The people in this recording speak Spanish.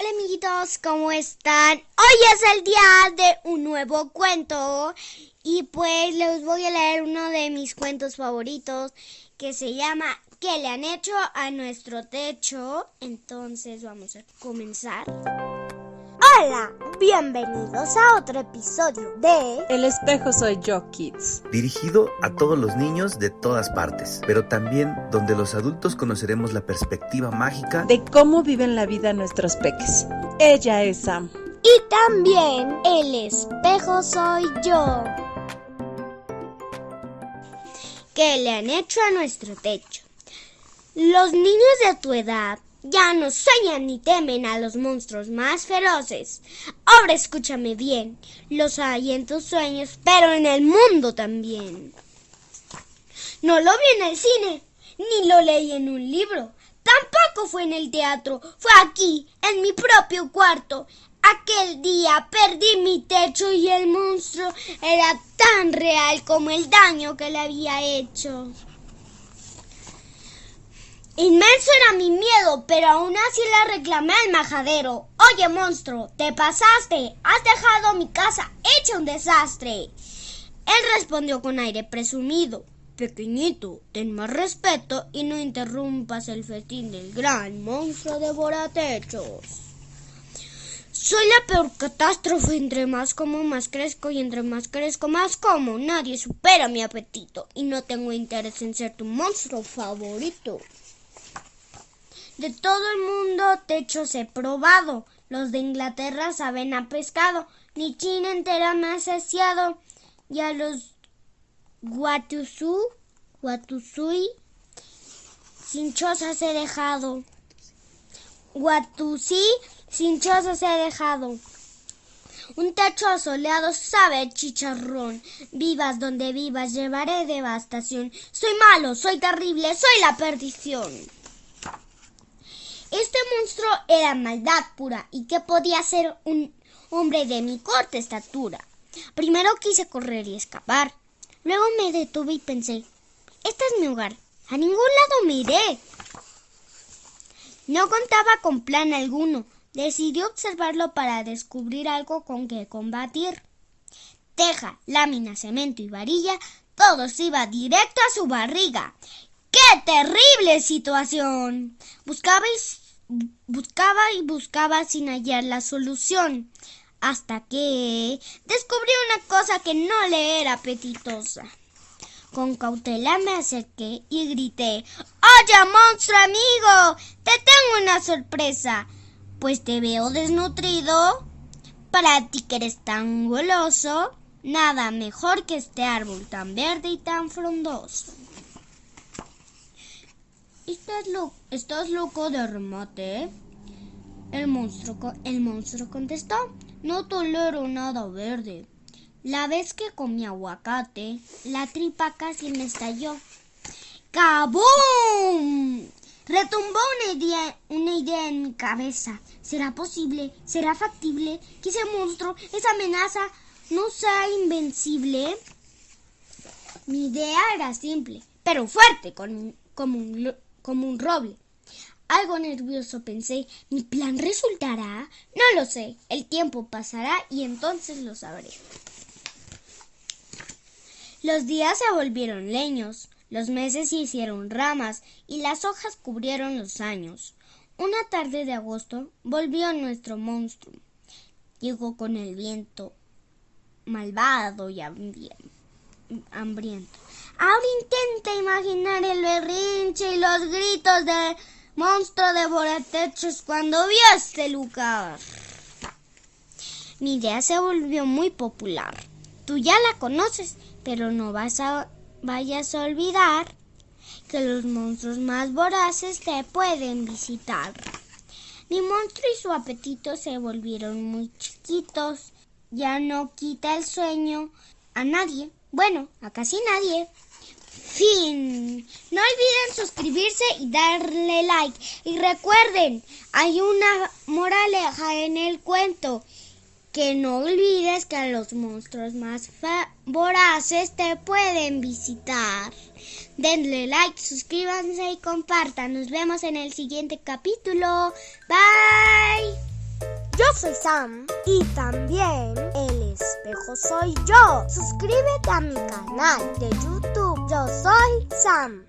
Hola amiguitos, ¿cómo están? Hoy es el día de un nuevo cuento y pues les voy a leer uno de mis cuentos favoritos que se llama ¿Qué le han hecho a nuestro techo? Entonces vamos a comenzar. Hola, bienvenidos a otro episodio de El espejo soy yo, Kids. Dirigido a todos los niños de todas partes, pero también donde los adultos conoceremos la perspectiva mágica De cómo viven la vida nuestros peques. Ella es Sam. Y también el espejo soy yo. ¿Qué le han hecho a nuestro techo? Los niños de tu edad ya no sueñan ni temen a los monstruos más feroces. Ahora escúchame bien, los hay en tus sueños, pero en el mundo también. No lo vi en el cine, ni lo leí en un libro. Tampoco fue en el teatro, fue aquí, en mi propio cuarto. Aquel día perdí mi techo y el monstruo era tan real como el daño que le había hecho. Inmenso era mi miedo, pero aún así le reclamé al majadero. Oye, monstruo, te pasaste. Has dejado mi casa hecha un desastre. Él respondió con aire presumido. Pequeñito, ten más respeto y no interrumpas el festín del gran monstruo devoratechos. Soy la peor catástrofe. Entre más como, más crezco y entre más crezco, más como. Nadie supera mi apetito y no tengo interés en ser tu monstruo favorito. De todo el mundo techos he probado. Los de Inglaterra saben a pescado. Ni China entera me ha saciado. Y a los Guatusú, Guatusui, sin chozas he dejado. Guatusí, sin chozas he dejado. Un techo soleado sabe chicharrón. Vivas donde vivas, llevaré devastación. Soy malo, soy terrible, soy la perdición. Este monstruo era maldad pura y que podía ser un hombre de mi corta estatura. Primero quise correr y escapar. Luego me detuve y pensé, este es mi hogar. A ningún lado me iré. No contaba con plan alguno. Decidí observarlo para descubrir algo con que combatir. Teja, lámina, cemento y varilla, todo se iba directo a su barriga. ¡Qué terrible situación! Buscaba y, buscaba y buscaba sin hallar la solución, hasta que descubrí una cosa que no le era apetitosa. Con cautela me acerqué y grité Oye, monstruo amigo, te tengo una sorpresa, pues te veo desnutrido. Para ti que eres tan goloso, nada mejor que este árbol tan verde y tan frondoso. ¿Estás, ¿Estás loco de remate? El monstruo, el monstruo contestó, no tolero nada verde. La vez que comí aguacate, la tripa casi me estalló. ¡Cabum! Retumbó una idea, una idea en mi cabeza. ¿Será posible? ¿Será factible que ese monstruo, esa amenaza, no sea invencible? Mi idea era simple, pero fuerte, como, un, como un roble. Algo nervioso pensé, ¿mi plan resultará? No lo sé, el tiempo pasará y entonces lo sabré. Los días se volvieron leños, los meses se hicieron ramas y las hojas cubrieron los años. Una tarde de agosto volvió nuestro monstruo. Llegó con el viento malvado y hambri- hambriento. Ahora intenta imaginar el berrinche y los gritos del monstruo devoratechos cuando vio este lugar. Mi idea se volvió muy popular. Tú ya la conoces, pero no vas a, vayas a olvidar que los monstruos más voraces te pueden visitar. Mi monstruo y su apetito se volvieron muy chiquitos. Ya no quita el sueño a nadie. Bueno, a casi nadie. Fin. No olviden suscribirse y darle like. Y recuerden, hay una moraleja en el cuento. Que no olvides que los monstruos más voraces te pueden visitar. Denle like, suscríbanse y compartan. Nos vemos en el siguiente capítulo. Bye. soy Sam y también el espejo soy yo. Suscríbete a mi canal de YouTube. Yo soy Sam.